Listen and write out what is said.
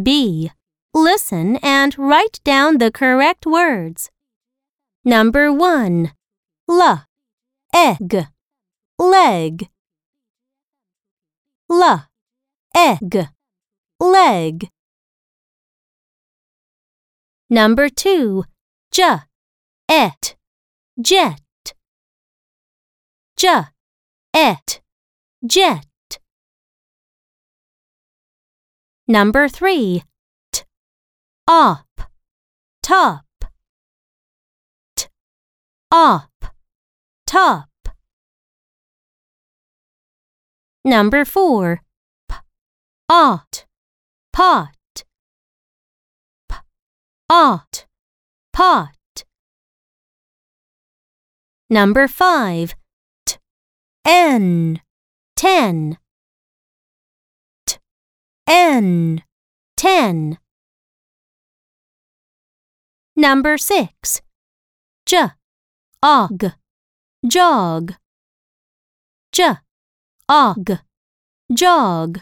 B. Listen and write down the correct words. Number 1. L. Egg. Leg. L. Egg. Leg. Number 2. J. Et. Jet. J. Et. Jet. Number 3. T. Op. Top. T. Op. Top. Number 4. P. Ot. Pot. P. Ot. Pot. Number 5. T. N. Ten. N. Ten. Number 6. J. Og. Jog. J. Og. Jog.